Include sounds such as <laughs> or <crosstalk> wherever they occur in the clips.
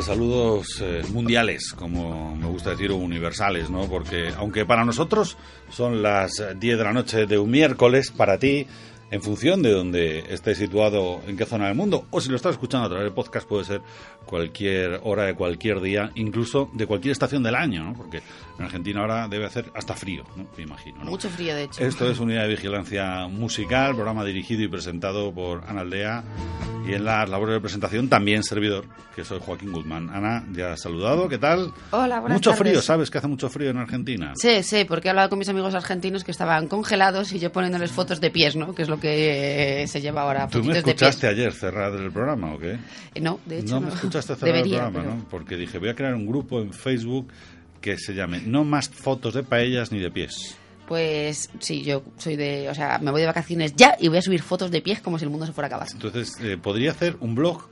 Saludos eh, mundiales, como me gusta decir, universales, ¿no? Porque aunque para nosotros son las 10 de la noche de un miércoles, para ti en función de donde esté situado, en qué zona del mundo, o si lo estás escuchando a través del podcast, puede ser cualquier hora de cualquier día, incluso de cualquier estación del año, ¿no? Porque en Argentina ahora debe hacer hasta frío, ¿no? Me imagino. ¿no? Mucho frío, de hecho. Esto es Unidad de Vigilancia Musical, programa dirigido y presentado por Ana Aldea. Y en las labores de presentación también servidor, que soy Joaquín Guzmán. Ana, ya has saludado, ¿qué tal? Hola, buenas Mucho tardes. frío, ¿sabes que hace mucho frío en Argentina? Sí, sí, porque he hablado con mis amigos argentinos que estaban congelados y yo poniéndoles fotos de pies, ¿no? Que es lo que eh, se lleva ahora. ¿Tú me de escuchaste pies. ayer cerrar el programa o qué? Eh, No, de hecho no no. me escuchaste <laughs> cerrar Debería, el programa, pero- ¿no? Porque dije, voy a crear un grupo en Facebook que se llame No más fotos de paellas ni de pies. Pues sí, yo soy de... O sea, me voy de vacaciones ya y voy a subir fotos de pies como si el mundo se fuera a acabar. Entonces, eh, podría hacer un blog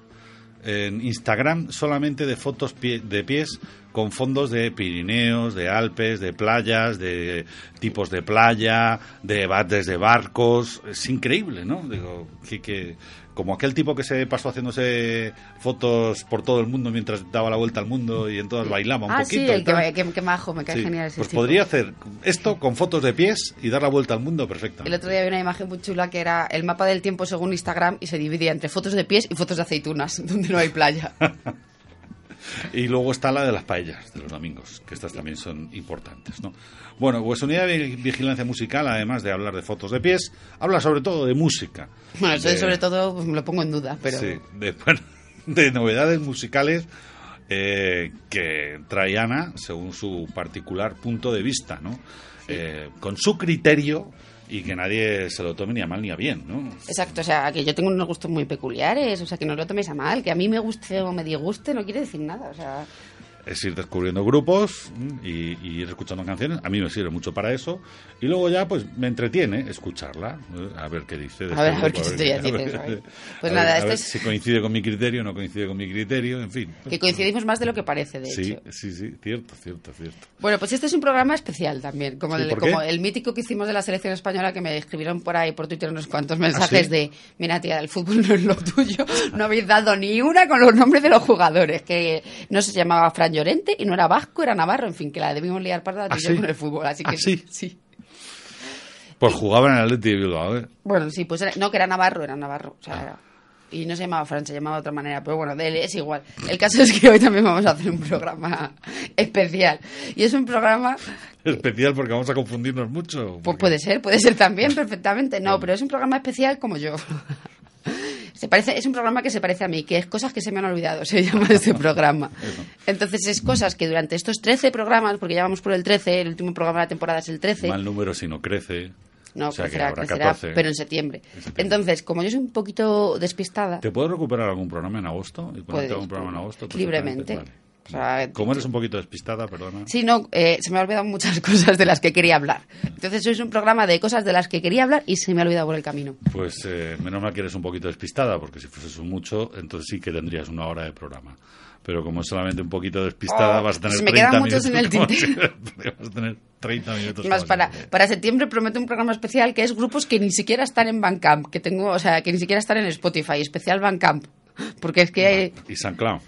en Instagram solamente de fotos pie- de pies con fondos de Pirineos, de Alpes, de playas, de tipos de playa, de bates de barcos. Es increíble, ¿no? Digo, que, que- como aquel tipo que se pasó haciéndose fotos por todo el mundo mientras daba la vuelta al mundo y entonces bailaba un ah, poquito. sí, el que, que, que majo, me cae Sí, genial ese Pues podría hacer esto con fotos de pies y dar la vuelta al mundo perfectamente. El otro día vi una imagen muy chula que era el mapa del tiempo según Instagram y se dividía entre fotos de pies y fotos de aceitunas, <laughs> donde no hay playa. <laughs> Y luego está la de las paellas de los domingos, que estas también son importantes, ¿no? Bueno, pues unidad de vigilancia musical, además de hablar de fotos de pies, habla sobre todo de música. Bueno, eso De- sobre todo pues, me lo pongo en duda, pero... sí, de, bueno, de novedades musicales eh, que trae Ana según su particular punto de vista, ¿no? Eh, con su criterio y que nadie se lo tome ni a mal ni a bien, ¿no? Exacto, o sea, que yo tengo unos gustos muy peculiares, o sea, que no lo toméis a mal, que a mí me guste o me disguste no quiere decir nada, o sea... es ir descubriendo grupos mm, y, y ir escuchando canciones. A mí me sirve mucho para eso. Y luego ya, pues, me entretiene escucharla. eh, A ver qué dice. de A ver, este a ver grupo, qué historias a ver. <laughs> Pues a nada, este es- Si coincide con mi criterio, no coincide con mi criterio, en fin. Que coincidimos más de lo que parece, de Sí, hecho. sí, sí, cierto, cierto, cierto. Bueno, pues este es un programa especial también, como, Sí, el, como el mítico que hicimos de la selección española, que me escribieron por ahí por Twitter unos cuantos mensajes ¿Ah, sí? de, mira tía, el fútbol no es lo tuyo, no habéis dado ni una con los nombres de los jugadores, que no se llamaba Fran Llorente y no era vasco, era navarro, en fin, que la debimos liar parda tú ¿Ah, sí? con el fútbol, así ¿Ah, que sí? sí. Pues jugaba en el Atleti de Bilbao, ¿eh? Bueno, sí, pues era- no, que era Navarro, era Navarro. O sea, Ah. era- y no se llamaba Fran, se llamaba de otra manera, pero bueno, de él es igual. El caso es que hoy también vamos a hacer un programa <laughs> especial. Y es un programa, Especial porque vamos a confundirnos mucho. pues puede ser, puede ser también <laughs> perfectamente. No, pero es un programa especial como yo. Se parece, es un programa que se parece a mí, que es cosas que se me han olvidado, <laughs> se llama este programa. Entonces es cosas que durante estos 13 programas, porque ya vamos por el 13, el último programa de la temporada es el 13. Mal número si no crece. No, o sea crecerá, crecerá, 14. pero en septiembre. En septiembre. Entonces, como yo soy un poquito despistada, ¿Te puedo recuperar algún programa en agosto? ¿Y Puedes, algún programa en agosto? libremente. Perfectamente, O sea. Como eres un poquito despistada, perdona. Sí, no, eh, se me han olvidado muchas <laughs> cosas de las que quería hablar. Entonces, es un programa de cosas de las que quería hablar y se me ha olvidado por el camino. Pues eh, menos mal que eres un poquito despistada, porque si fueses un mucho, entonces sí que tendrías una hora de programa. Pero como es solamente un poquito despistada, Oh, vas a tener se me 30 quedan muchos minutos. en el tintero. <laughs> vas a tener 30 minutos. Más para, para septiembre prometo un programa especial que es grupos que ni siquiera están en Bandcamp, que tengo, o sea, que ni siquiera están en Spotify, especial Bandcamp. Porque es que hay, Y San Clown. to-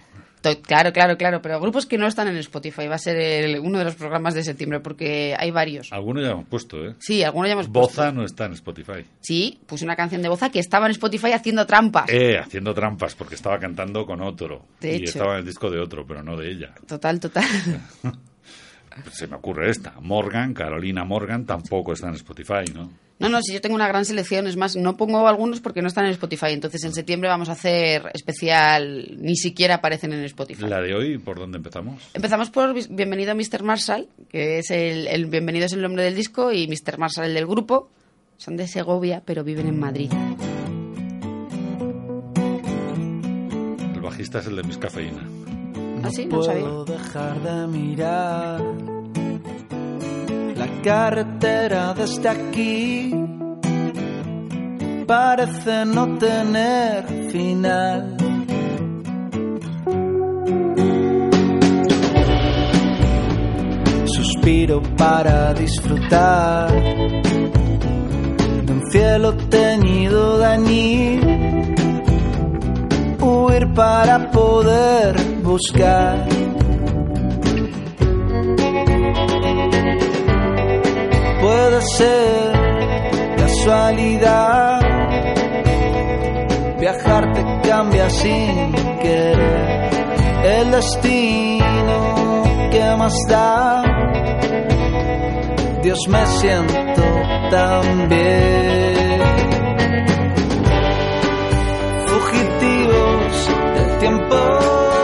claro, claro, claro, pero grupos que no están en Spotify va a ser el- uno de los programas de septiembre porque hay varios. Algunos ya hemos puesto, ¿eh? Sí, algunos ya hemos puesto. Boza no está en Spotify. Sí, puse una canción de Boza que estaba en Spotify haciendo trampas. Eh, haciendo trampas, porque estaba cantando con otro. De y hecho. estaba en el disco de otro, pero no de ella. Total, total. <laughs> Se me ocurre esta. Morgan, Carolina Morgan, tampoco está en Spotify, ¿no? No, no, si yo tengo una gran selección, es más, no pongo algunos porque no están en Spotify, entonces en septiembre vamos a hacer especial, ni siquiera aparecen en Spotify. La de hoy, ¿por dónde empezamos? Empezamos por Bienvenido Mr. Marshall, que es el, el Bienvenido es el nombre del disco y Mr. Marshall el del grupo. Son de Segovia, pero viven en Madrid. El bajista es el de Miss Cafeína. ¿Ah, sí? No sabía. puedo dejar de mirar la carretera desde aquí. Parece no tener final. Suspiro para disfrutar de un cielo teñido de añil huir para poder buscar. Puede ser casualidad. Viajar te cambia sin querer. El destino que más da. Dios me siento tan bien. Fugitivos del tiempo.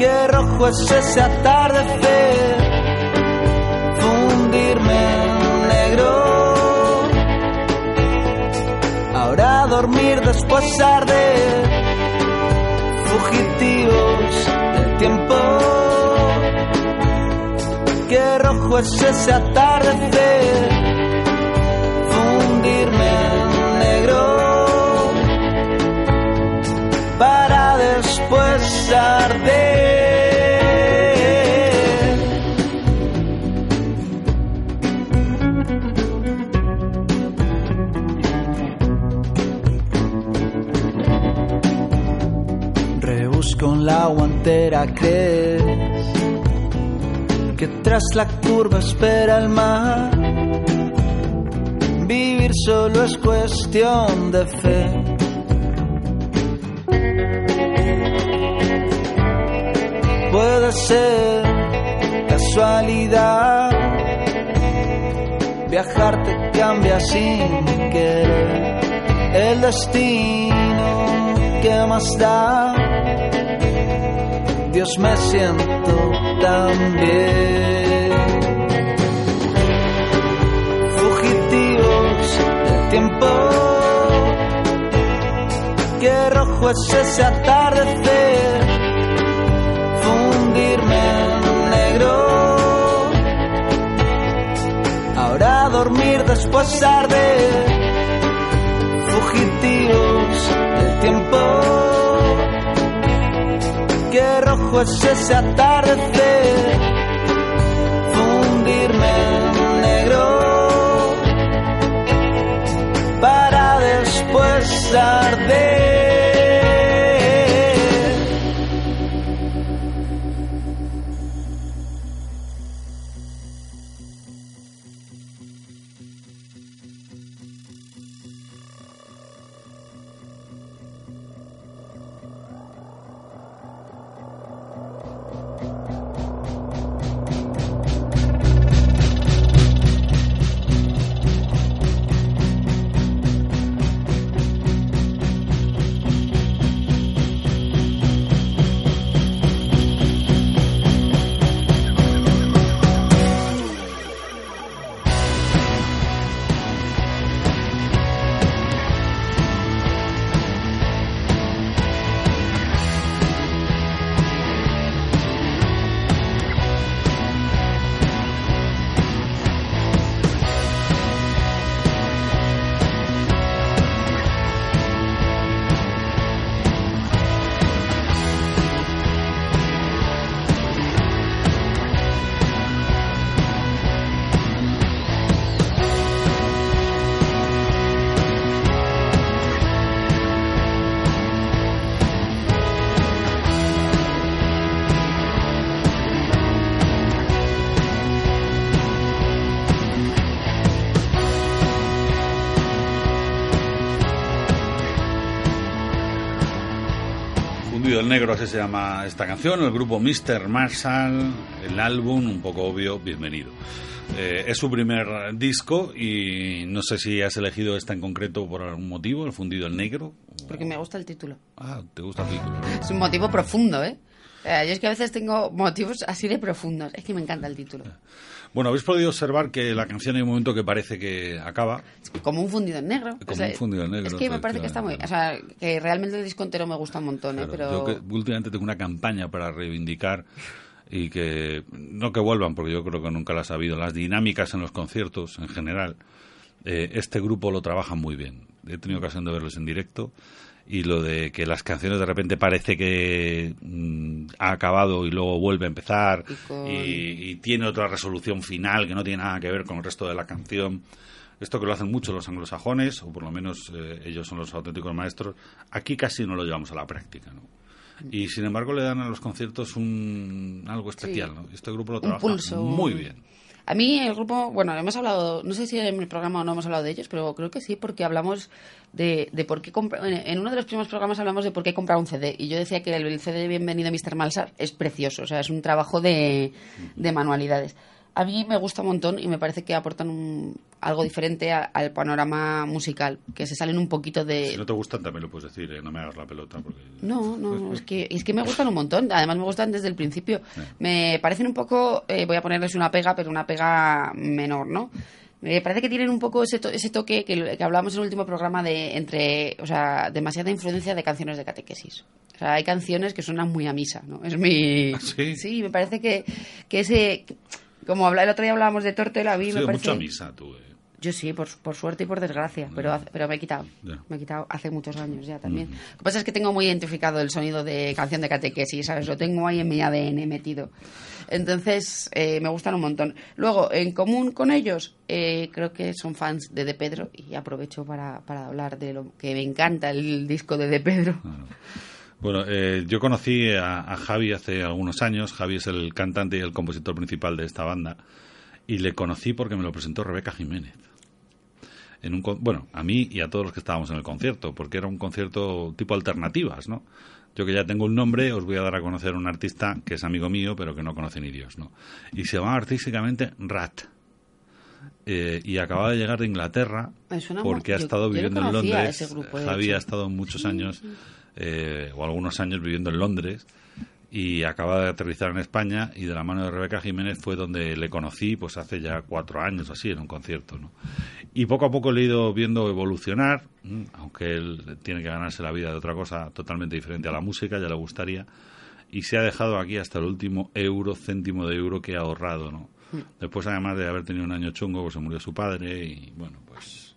Qué rojo es ese atardecer. Fundirme en negro. Ahora dormir después arder. Fugitivos del tiempo. Qué rojo es ese atardecer. En la guantera, crees que tras la curva espera el mar. Vivir solo es cuestión de fe. Puede ser casualidad. Viajar te cambia sin querer. El destino que más da. Me siento tan bien. Fugitivos del tiempo. Qué rojo es ese atardecer. Fundirme en negro. Ahora dormir después arder. Fugitivos del tiempo. Qué rojo es ese atardecer. Fundirme en negro. Para después arder. Negro, así se llama esta canción, el grupo Mr. Marshall, el álbum, un poco obvio, bienvenido. Eh, es su primer disco y no sé si has elegido esta en concreto por algún motivo, el fundido el negro. Porque me gusta el título. Ah, te gusta el título. Es un motivo profundo, ¿eh? Eh, yo es que a veces tengo motivos así de profundos. Es que me encanta el título. Bueno, habéis podido observar que la canción hay un momento que parece que acaba. Como un fundido en negro. Como O sea, un fundido en negro, Es que me parece que está muy... O sea, que realmente el disco entero me gusta un montón, ¿eh? Pero... Yo que últimamente tengo una campaña para reivindicar y que no que vuelvan, porque yo creo que nunca las ha habido, las dinámicas en los conciertos en general. eh, este grupo lo trabaja muy bien. He tenido ocasión de verlos en directo y lo de que las canciones de repente parece que mm, ha acabado y luego vuelve a empezar Y con- y, y tiene otra resolución final que no tiene nada que ver con el resto de la canción. Esto que lo hacen mucho los anglosajones, o por lo menos eh, ellos son los auténticos maestros, aquí casi no lo llevamos a la práctica. ¿no? y sin embargo le dan a los conciertos un algo especial, Sí. ¿no? Este grupo lo trabaja pulso, muy bien. A mí el grupo, bueno, hemos hablado, no sé si en el programa o no hemos hablado de ellos, pero creo que sí, porque hablamos de, de por qué comprar. En uno de los primeros programas hablamos de por qué comprar un CD. Y yo decía que el, el CD de Bienvenido Mr. Malsar es precioso, o sea, es un trabajo de, de manualidades. A mí me gusta un montón y me parece que aportan un- algo diferente a- al panorama musical, que se salen un poquito de, Si no te gustan también lo puedes decir, ¿eh? no me hagas la pelota porque no, no, es que, es que me gustan un montón. Además, me gustan desde el principio. Me parecen un poco, eh, voy a ponerles una pega, pero una pega menor, ¿no? Me parece que tienen un poco ese, to- ese toque que, que hablábamos en el último programa de entre, o sea, demasiada influencia de canciones de catequesis. O sea, hay canciones que suenan muy a misa, ¿no? Es mi... <laughs> ¿Ah, sí? me parece que, que ese... Como habla, el otro día hablábamos de Tortela, a mí me parece... mucho a misa tú, ¿eh? Yo sí, por, por suerte y por desgracia, pero, hace- pero me he quitado. Me he quitado hace muchos años ya también. Lo que pasa es que tengo muy identificado el sonido de canción de catequesis, ¿sabes? Lo tengo ahí en mi ADN metido. Entonces, eh, me gustan un montón. Luego, en común con ellos, eh, creo que son fans de De Pedro y aprovecho para, para hablar de lo que me encanta el disco de De Pedro. Bueno, eh, yo conocí a, a Javi hace algunos años. Javi es el cantante y el compositor principal de esta banda. Y le conocí porque me lo presentó Rebeca Jiménez. En un, bueno, a mí y a todos los que estábamos en el concierto, porque era un concierto tipo alternativas, ¿no? Yo que ya tengo un nombre, os voy a dar a conocer a un artista que es amigo mío, pero que no conoce ni Dios, ¿no? Y se llamaba artísticamente Rat. Eh, y acababa de llegar de Inglaterra porque ha estado yo viviendo en Londres. Javi hecho. ha estado muchos años eh, o algunos años viviendo en Londres y acaba de aterrizar en España y de la mano de Rebeca Jiménez fue donde le conocí pues hace ya cuatro años así en un concierto ¿no? y poco a poco le he ido viendo evolucionar aunque él tiene que ganarse la vida de otra cosa totalmente diferente a la música ya le gustaría y se ha dejado aquí hasta el último euro céntimo de euro que ha ahorrado ¿no? después además de haber tenido un año chungo pues se murió su padre y bueno pues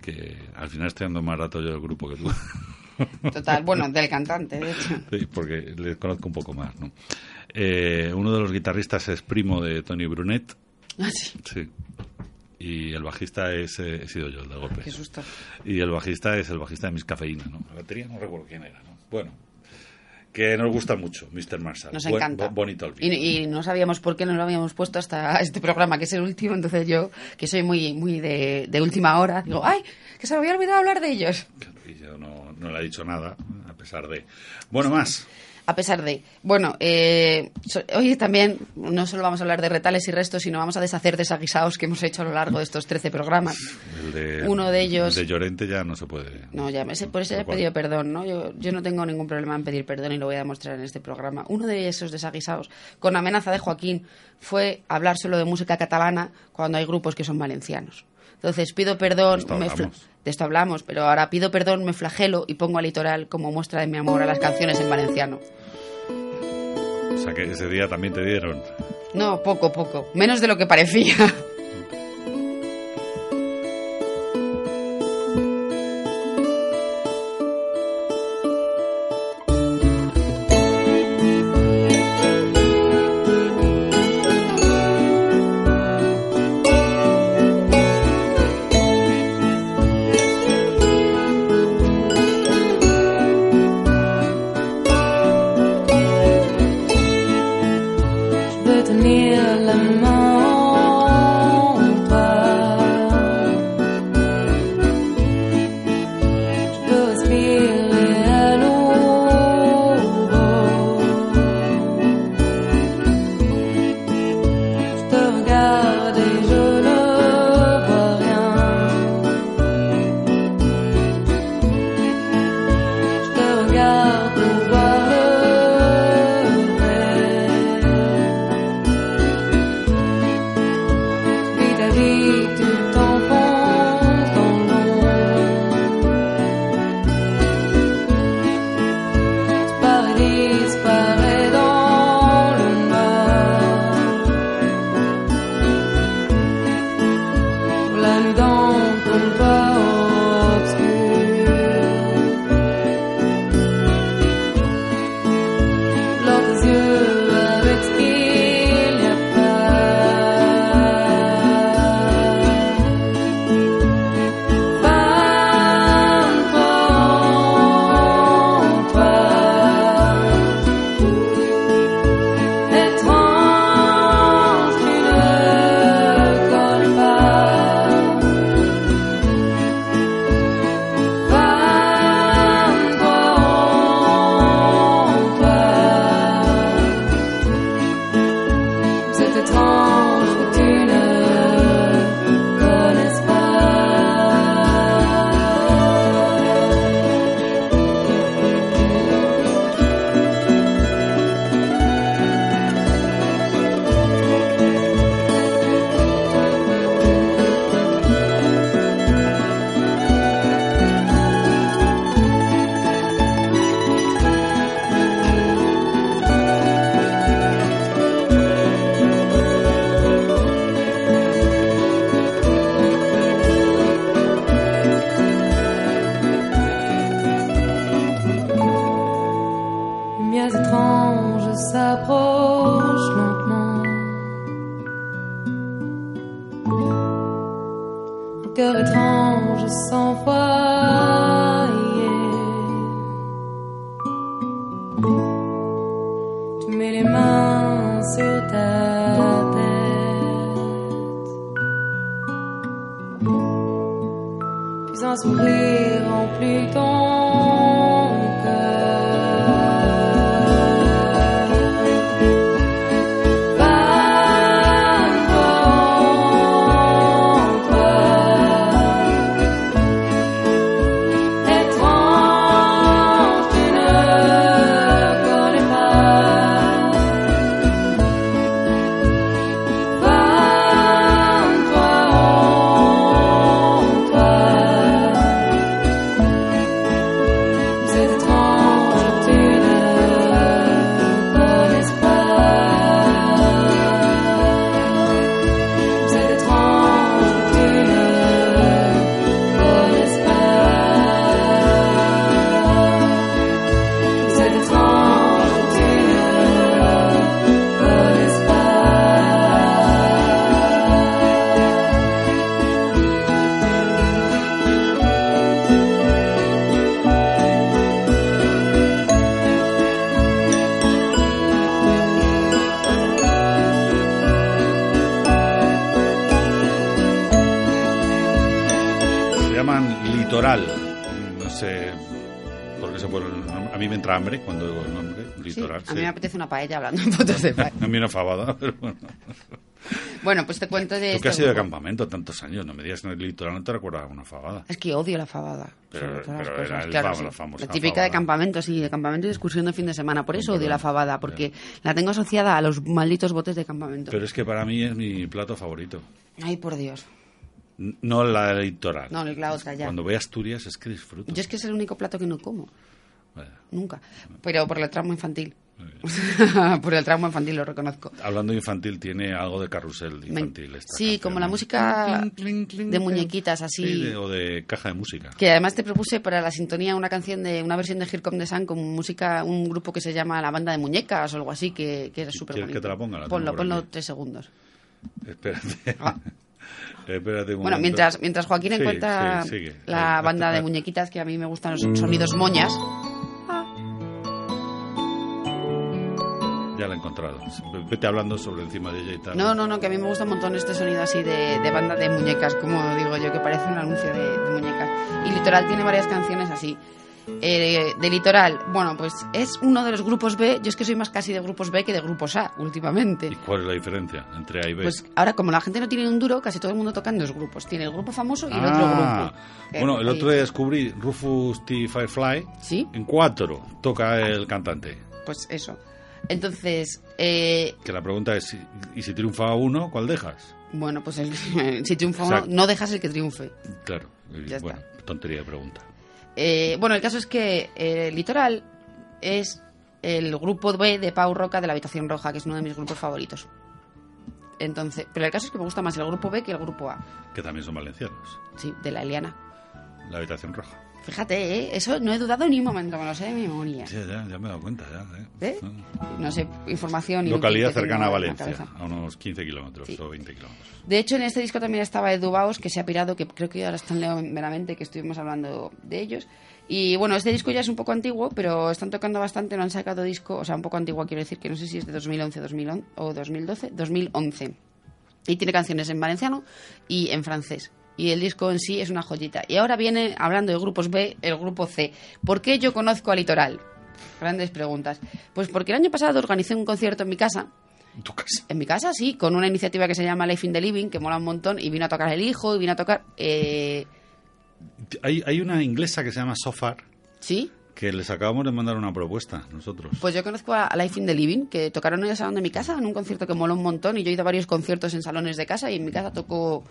que al final estoy dando más rato yo del grupo que tú <laughs> Total, bueno, del cantante, de hecho. Sí, porque les conozco un poco más, ¿no? Eh, uno de los guitarristas es primo de Tony Brunet, Ah, sí, sí. Y el bajista es, eh, he sido yo el de golpe. qué susto. Y el bajista es el bajista de Mis Cafeína, ¿no? La batería no recuerdo quién era, ¿no? Bueno, que nos gusta mucho, Mr. Marshall. Nos Buen- encanta. bo- bonito el y, y no sabíamos por qué no lo habíamos puesto hasta este programa, que es el último. Entonces yo, que soy muy muy de, de última hora, digo, ¡ay! Que se me había olvidado hablar de ellos. Y yo no, no le he dicho nada, a pesar de... Bueno, más. A pesar de. Bueno, eh, hoy también no solo vamos a hablar de retales y restos, sino vamos a deshacer desaguisados que hemos hecho a lo largo de estos 13 programas. El de, Uno de ellos- El de Llorente ya no se puede... No, ya me por eso he Tal cual. pedido perdón, ¿no? Yo, yo no tengo ningún problema en pedir perdón y lo voy a demostrar en este programa. Uno de esos desaguisados, con amenaza de Joaquín, fue hablar solo de música catalana cuando hay grupos que son valencianos. Entonces pido perdón, De esto me de esto hablamos, pero ahora pido perdón, me flagelo y pongo a litoral como muestra de mi amor a las canciones en valenciano. O sea que ese día también te dieron... No, poco, poco, menos de lo que parecía. <laughs> una paella hablando en fotos de paella. A mí una fabada, <laughs> pero bueno. Bueno, pues te cuento de Tú este que has ido de campamento tantos años, no me digas en el litoral no te recuerdas una fabada. Es que odio la fabada. Pero- las pero cosas, el claro, la famosa La típica de campamento, sí, de campamento y de excursión de fin de semana. Por eso odio la fabada, porque la tengo asociada a los malditos botes de campamento. Pero es que para mí es mi plato favorito. Ay, por Dios. No la litoral. No, la otra ya. Cuando voy a Asturias es que disfruto. Yo es que es el único plato que no como. Bueno, Nunca. Pero por el trauma infantil. <laughs> por el trauma infantil lo reconozco. Hablando de infantil, tiene algo de carrusel Me- infantil. esta sí, canción, como la música de muñequitas así. Sí, de- o de caja de música. Que además te propuse para la sintonía una canción de una versión de Here Come the Sun con música, un grupo que se llama La Banda de Muñecas o algo así, que, que es súper ¿Quieres bonito. que te la ponga? La ponlo, ponlo aquí. tres segundos. Espérate. <laughs> Ah. <laughs> Espérate un Bueno, mientras, mientras Joaquín Sí, encuentra sí, la banda de muñequitas, que a mí me gustan los sonidos moñas. Ya la he encontrado. Vete hablando sobre encima de ella y tal. No, no, no, que a mí me gusta un montón este sonido así de, de banda de muñecas, como digo yo, que parece un anuncio de, de muñecas. Y Litoral tiene varias canciones así. Eh, de Litoral, bueno, pues es uno de los grupos B. Yo es que soy más casi de grupos B que de grupos A últimamente. ¿Y cuál es la diferencia entre A y B? Pues ahora, como la gente no tiene un duro, casi todo el mundo toca en dos grupos. Tiene el grupo famoso y el otro Ah, grupo. Bueno, Eh, el ahí. otro día descubrí Rufus T. Firefly. Sí, En cuatro toca el cantante. pues eso. Entonces, eh, Que la pregunta es, ¿y si triunfa uno, cuál dejas? bueno, pues el- <laughs> si triunfa uno, no dejas el que triunfe. Claro. Ya bueno, tontería de pregunta. Eh, bueno, el caso es que eh, Litoral es el grupo B de Pau Roca de la Habitación Roja, que es uno de mis grupos favoritos. Entonces, pero el caso es que me gusta más el grupo B que el grupo A. Que también son valencianos. Sí, de la Eliana. La habitación roja. Fíjate, ¿eh? eso no he dudado ni un momento, me lo sé de memoria. Sí, ya, ya me he dado cuenta. Ya, ¿eh? ¿Eh? No sé, información y Localidad cercana a Valencia, a unos 15 kilómetros Sí. o 20 kilómetros. De hecho, en este disco también estaba Edu Baos, que se ha pirado, que creo que ahora está en Leo meramente, que estuvimos hablando de ellos. Y bueno, este disco ya es un poco antiguo, pero están tocando bastante, no han sacado disco, o sea, un poco antiguo quiero decir, que no sé si es de 2011, 2011 o 2012, 2011. Y tiene canciones en valenciano y en francés. Y el disco en sí es una joyita. Y ahora viene, hablando de grupos B, el grupo C. ¿Por qué yo conozco a Litoral? Grandes preguntas. Pues porque el año pasado organicé un concierto en mi casa, En tu casa. en mi casa, sí, con una iniciativa que se llama Life in the Living, que mola un montón, y vino a tocar el hijo, y vino a tocar... Eh, Hay, hay una inglesa que se llama Sofar, sí, que les acabamos de mandar una propuesta nosotros. pues yo conozco a Life in the Living, que tocaron en el salón de mi casa, en un concierto que mola un montón, y yo he ido a varios conciertos en salones de casa, y en mi casa tocó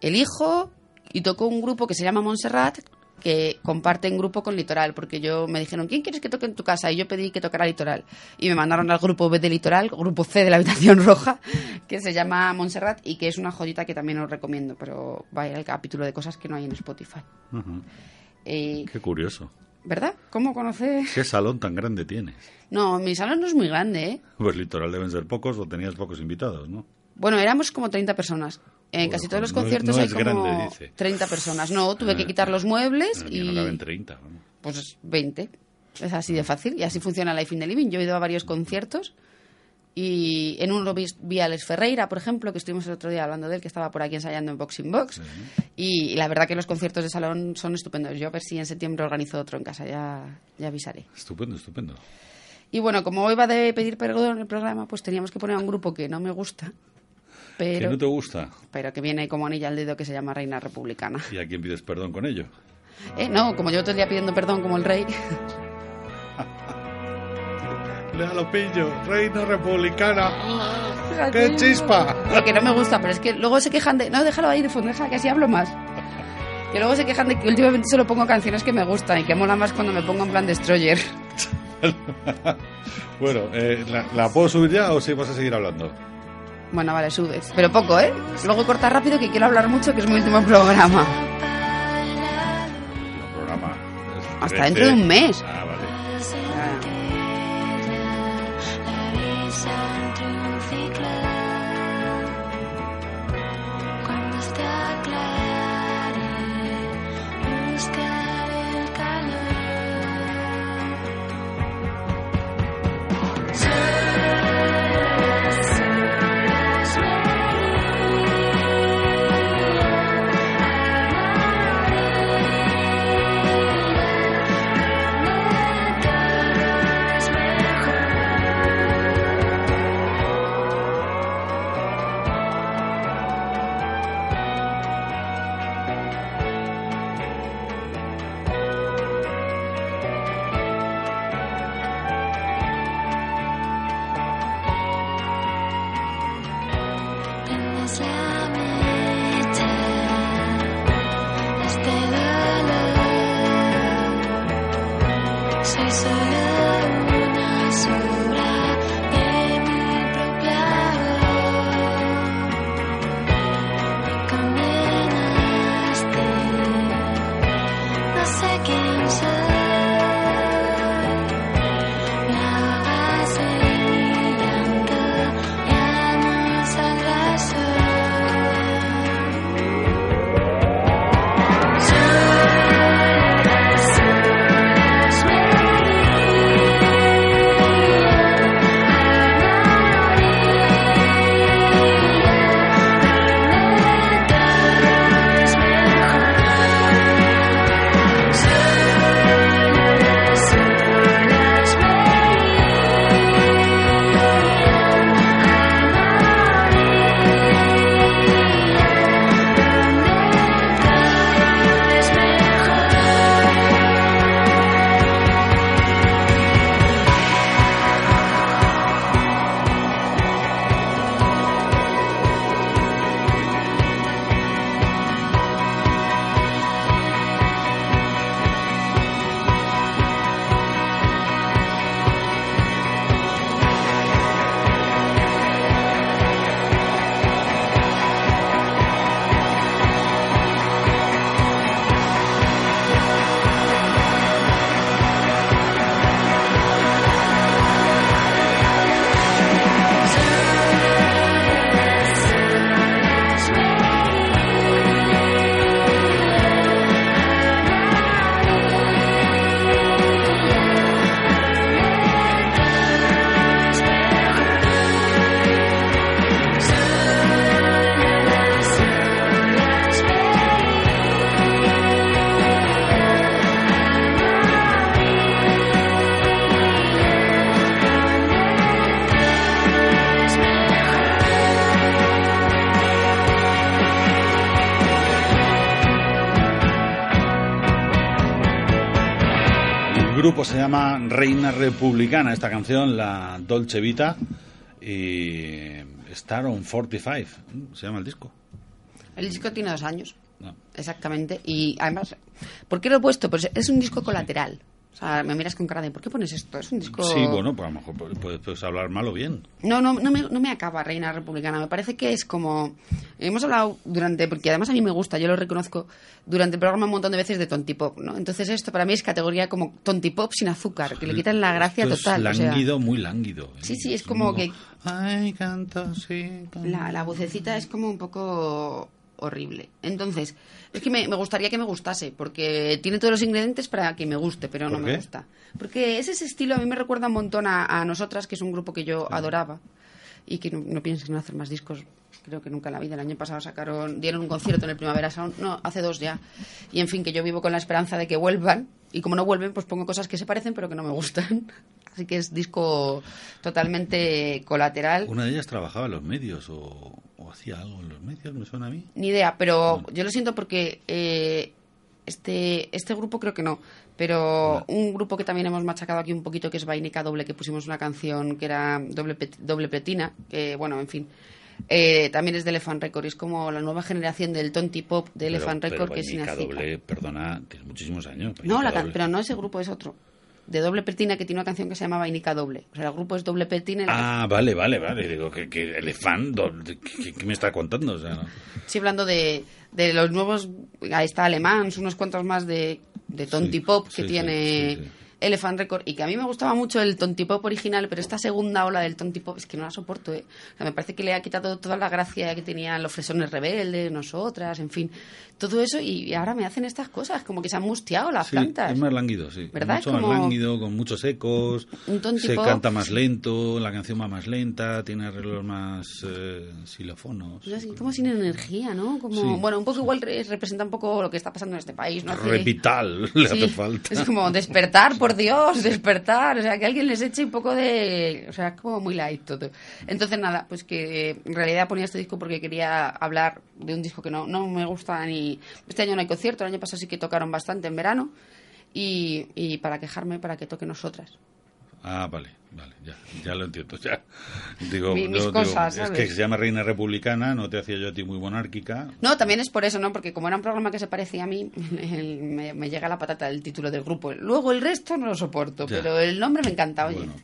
el hijo, y tocó un grupo que se llama Montserrat, que comparten grupo con Litoral, porque yo me dijeron, ¿quién quieres que toque en tu casa? Y yo pedí que tocara Litoral. Y me mandaron al grupo B de Litoral, grupo C de la habitación <laughs> roja, que se llama Montserrat y que es una joyita que también os recomiendo, pero vaya al capítulo de cosas que no hay en Spotify. Eh, Qué curioso. ¿Verdad? ¿Cómo conoces? ¿Qué salón tan grande tienes? No, mi salón no es muy grande, ¿eh? Pues litoral deben ser pocos o tenías pocos invitados, ¿no? Bueno, éramos como 30 personas. En casi todos los no conciertos no hay es como grande, dice. 30 personas. No, tuve que Eh, quitar los muebles y no caben 30. vamos. pues 20. Es así de fácil y así funciona Life in the Living. Yo he ido a varios conciertos y en uno vi, vi a Alex Ferreira, por ejemplo, que estuvimos el otro día hablando de él, que estaba por aquí ensayando en Boxing Box. Y, la verdad que los conciertos de salón son estupendos. Yo a ver si en septiembre organizo otro en casa, ya, ya avisaré. Estupendo, estupendo. Y bueno, como hoy va de pedir perdón en el programa, pues teníamos que poner a un grupo que no me gusta, ¿Que pero, no te gusta? pero que viene como anilla al dedo que se llama Reina Republicana. ¿Y a quién pides perdón con ello? Eh, no, como yo el día pidiendo perdón como el rey. <laughs> Le lo pillo, reina republicana. ¡Qué chispa! Lo que no me gusta, pero es que luego se quejan de... No, déjalo ahí de fondo, deja que así hablo más. Que luego se quejan de que últimamente solo pongo canciones que me gustan y que mola más cuando me pongo en plan Destroyer. <laughs> bueno, eh, ¿la, la puedo subir ya o si vas a seguir hablando? Bueno, vale, subes. Pero poco, ¿eh? Luego corta rápido que quiero hablar mucho, que es mi último programa. El programa. Hasta 13. dentro de un mes. Ah, vale. Se llama Reina Republicana, esta canción, la Dolce Vita, y Star on 45, se llama el disco. El disco tiene dos años, No. exactamente. Y además, ¿por qué lo he puesto? Pues es un disco colateral. O sea, me miras con cara de ¿por qué pones esto? Es un disco... Sí, bueno, pues a lo mejor pu- puedes, puedes hablar mal o bien. No, no, no me, no me acaba Reina Republicana. Me parece que es como. Hemos hablado durante. Porque además a mí me gusta, yo lo reconozco. Durante el programa un montón de veces de tontipop, ¿no? Entonces esto para mí es categoría como tontipop sin azúcar, que le quitan la gracia Esto total. o Es sea, lánguido, muy lánguido. ¿eh? Sí, sí, es como que- Ay, canto, sí. canto. la, la vocecita es como un poco horrible. Entonces, es que me, me gustaría que me gustase, porque tiene todos los ingredientes para que me guste, pero no ¿Por me gusta. Porque ese, ese estilo a mí me recuerda un montón a, a Nosotras, que es un grupo que yo adoraba y que no, no pienso en hacer más discos. Creo que nunca en la vida. El año pasado sacaron, dieron un concierto en el Primavera Sound, no, hace dos ya. Y en fin, que yo vivo con la esperanza de que vuelvan. Y como no vuelven, pues pongo cosas que se parecen pero que no me gustan. <laughs> Así que es disco totalmente colateral. Una de ellas trabajaba en los medios o, o hacía algo en los medios, me suena a mí. Ni idea, pero yo lo siento porque eh, este, este grupo creo que no. Pero un grupo que también hemos machacado aquí un poquito, que es Vainica Doble, que pusimos una canción que era doble, pet- doble pletina, que bueno, en fin. Eh, también es de Elephant Record, es como la nueva generación del Tonti Pop de Elephant Pero- Record, pero que es doble, perdona, tienes muchísimos años. No, la can- Doble. pero no ese grupo, es otro. De doble pletina que tiene una canción que se llama Vainica Doble. O sea, el grupo es doble la Ah, vale, vale, vale. Digo, que, que elefant, do- ¿qué, qué me está contando? O sea, ¿no? Estoy hablando de, de los nuevos, ahí está Alemán, unos cuantos más de, de Tontipop Sí, que sí, tiene sí, sí. Elephant Record y que a mí me gustaba mucho el Tontipop original, pero esta segunda ola del Tontipop es que no la soporto. ¿eh? O sea, me parece que le ha quitado toda la gracia que tenían los fresones rebeldes, nosotras, en fin, todo eso y, ahora me hacen estas cosas, como que se han mustiado las Sí, plantas. es más lánguido, sí. ¿Verdad? Mucho Es como- más lánguido, con muchos ecos. Un Se canta más lento, la canción va más lenta, tiene arreglos más eh, xilófonos. No sé, como sin energía, ¿no? Como, Sí, bueno, un poco igual re- representa un poco lo que está pasando en este país, ¿no? <laughs> Le Sí, hace falta. Es como despertar, <laughs> por Dios, despertar. O sea, que alguien les eche un poco de. O sea, es como muy light todo. Entonces, nada, pues que en realidad ponía este disco porque quería hablar de un disco que no, no me gusta ni. Este año no hay concierto, el año pasado sí que tocaron bastante en verano. Y, y para quejarme, para que toque nosotras. Ah, vale, vale, ya, ya lo entiendo. <laughs> Ya. Digo, Mi- mis digo, es que se llama Reina Republicana, no te hacía yo a ti muy monárquica. No, también es por eso, ¿no? Porque como era un programa que se parecía a mí, <laughs> el- me, me llega la patata del título del grupo. Luego el resto no lo soporto, Ya. pero el nombre me encanta, oye. Bueno,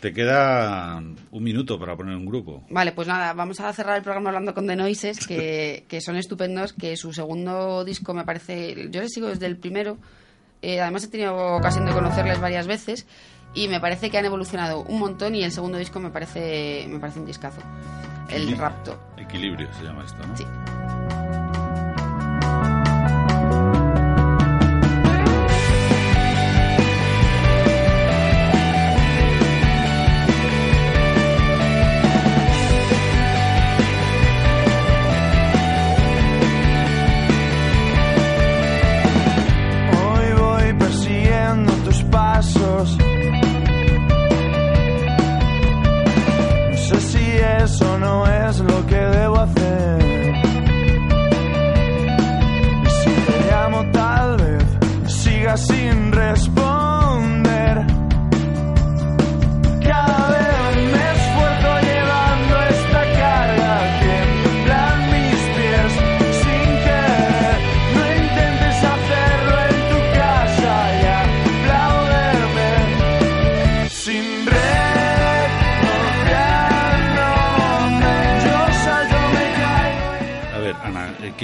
te queda un minuto para poner un grupo. Vale, pues nada, vamos a cerrar el programa hablando con The Noises, que, <laughs> que son estupendos, que su segundo disco me parece, yo les sigo desde el primero, eh, además he tenido ocasión de conocerles varias veces y me parece que han evolucionado un montón y el segundo disco me parece, me parece un discazo, el. Rapto. Equilibrio se llama esto, ¿no? Sí.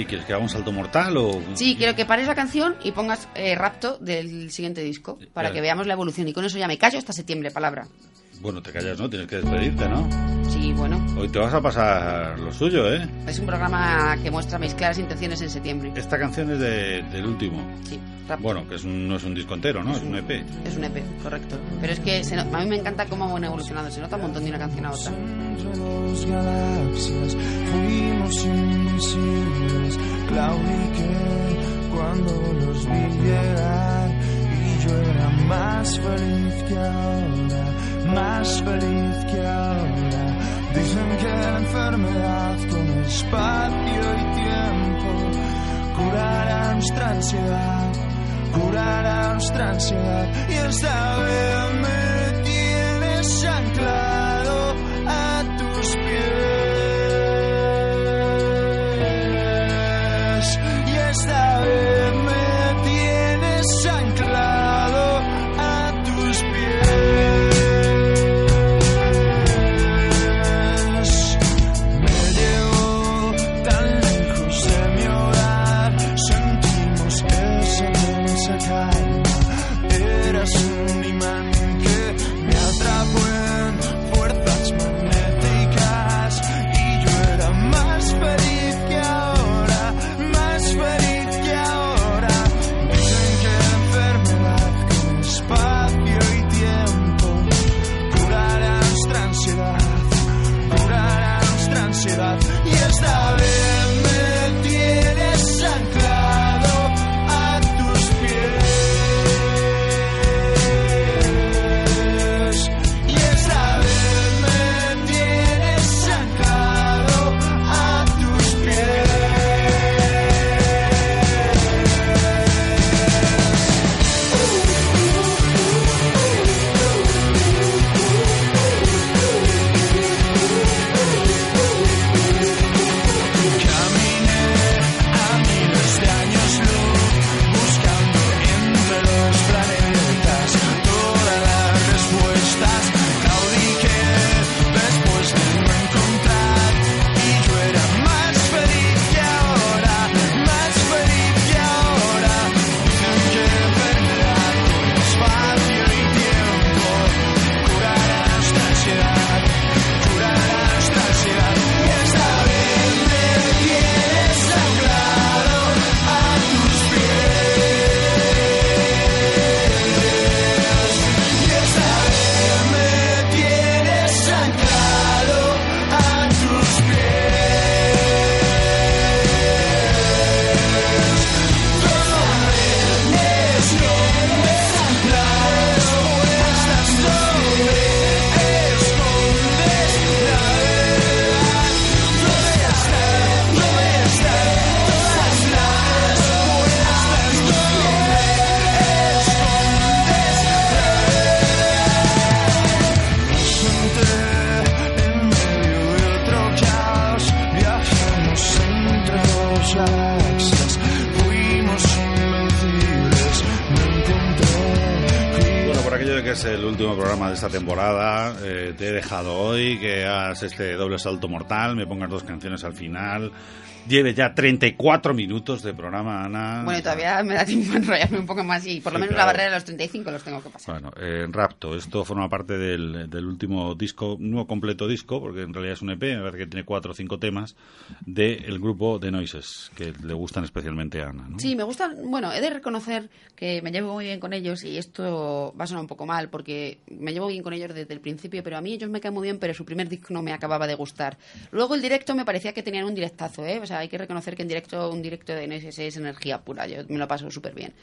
¿Qué quieres? ¿Que haga un salto mortal o...? Sí, quiero que pares la canción y pongas eh, Rapto del siguiente disco, para Vale. que veamos la evolución. Y con eso ya me callo hasta septiembre, palabra. Bueno, te callas, ¿no? Tienes que despedirte, ¿no? Sí, bueno, Hoy te vas a pasar lo suyo, ¿eh? es un programa que muestra mis claras intenciones en septiembre. Esta canción es de- del último. Sí, Rapto. Bueno, que es un- no es un disco entero, ¿no? Es un E EP. Es un EP, correcto. Pero es que se no- a mí me encanta cómo han evolucionado. Se nota un montón de una canción a otra. Entre dos galaxias fuimos invisibles. Cuando los vi llegar y yo era más feliz que ahora, más feliz que ahora. Dicen que la enfermedad con espacio y tiempo curará nuestra ansiedad, curará nuestra ansiedad y esta vez me tienes anclado esta temporada, eh, te he dejado hoy que hagas este doble salto mortal, me pongas dos canciones al final. Lleve ya 34 minutos de programa, Ana. Bueno, todavía me da tiempo a enrollarme un poco más y por lo Sí, menos claro. la barrera de los 35 los tengo que pasar. Bueno, eh, Rapto, esto forma parte del, del último disco, no completo disco, porque en realidad es un EP, me parece que tiene cuatro o cinco temas, del grupo The Noises, que le gustan especialmente a Ana. ¿no? Sí, me gustan. Bueno, he de reconocer que me llevo muy bien con ellos y esto va a sonar un poco mal porque me llevo bien con ellos desde el principio, pero a mí ellos me caen muy bien, pero su primer disco no me acababa de gustar. Luego el directo me parecía que tenían un directazo, ¿eh? O sea, hay que reconocer que en directo un directo de NSS es energía pura, yo me lo paso súper bien.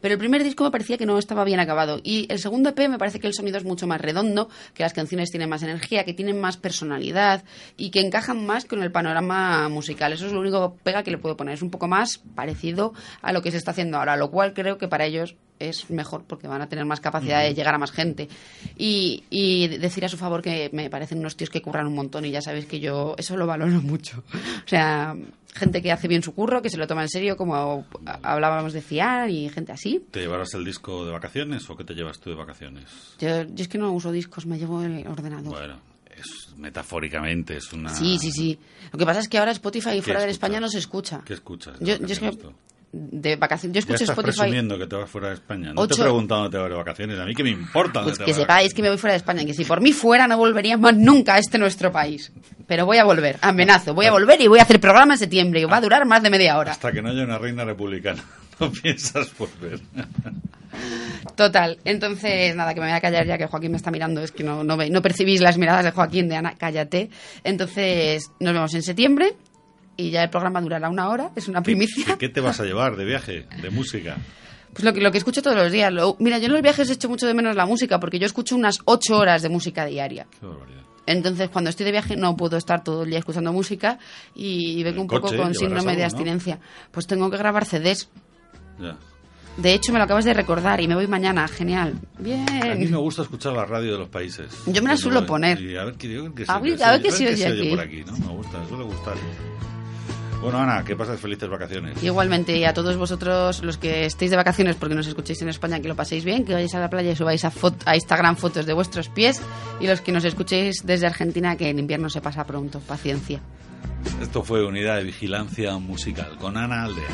Pero el primer disco me parecía que no estaba bien acabado y el segundo EP me parece que el sonido es mucho más redondo, que las canciones tienen más energía, que tienen más personalidad y que encajan más con el panorama musical. Eso es lo único pega que le puedo poner. Es un poco más parecido a lo que se está haciendo ahora, lo cual creo que para ellos es mejor porque van a tener más capacidad de llegar a más gente. Y, y decir a su favor que me parecen unos tíos que curran un montón y ya sabéis que yo eso lo valoro <laughs> mucho. O sea, gente que hace bien su curro, que se lo toma en serio, como hablábamos de fiar y gente así. ¿Te llevarás el disco de vacaciones o qué te llevas tú de vacaciones? Yo, yo es que no uso discos, me llevo el ordenador. Bueno, es metafóricamente, es una... Sí, sí, sí. Lo que pasa es que ahora Spotify ¿Qué fuera de? España no se escucha. ¿Qué escuchas? Yo, yo es que? De vacaciones, yo Ya escucho estás Spotify. presumiendo que te vas fuera de España. No te he preguntado dónde te vas de vacaciones. A mí que me importa Pues que sepáis que me voy fuera de España, que si por mí fuera no volvería más nunca a este nuestro país. Pero voy a volver, amenazo, voy a volver y voy a hacer programa en septiembre y va a durar más de media hora. Hasta que no haya una reina republicana. <laughs> No piensas volver. Total, entonces nada, que me voy a callar ya que Joaquín me está mirando, es que no, no, ve- no percibís las miradas de Joaquín de Ana, cállate. Entonces nos vemos en septiembre y ya el programa durará una hora, es una primicia. ¿Qué te vas a llevar de viaje, de música? Pues lo que, lo que escucho todos los días. Lo- mira, yo en los viajes echo mucho de menos la música porque yo escucho unas ocho horas de música diaria. Qué barbaridad. Entonces, cuando estoy de viaje no puedo estar todo el día escuchando música y vengo un poco coche con llevarás síndrome de algo, ¿no? abstinencia. Pues tengo que grabar CDs. Ya. De hecho, me lo acabas de recordar y me voy mañana. Genial. Bien. A mí me gusta escuchar la radio de los países. Yo me la suelo poner. Y a ver qué, a A se- ver- se- a ver qué se oye se aquí. por aquí, ¿no? Me gusta, me suele gustar. Bueno, Ana, que pases felices vacaciones. Igualmente, y a todos vosotros, los que estéis de vacaciones porque nos escuchéis en España, que lo paséis bien, que vayáis a la playa y subáis a, fot- a Instagram fotos de vuestros pies. Y los que nos escuchéis desde Argentina, que el invierno se pasa pronto. Paciencia. Esto fue Unidad de Vigilancia Musical con Ana Aldea.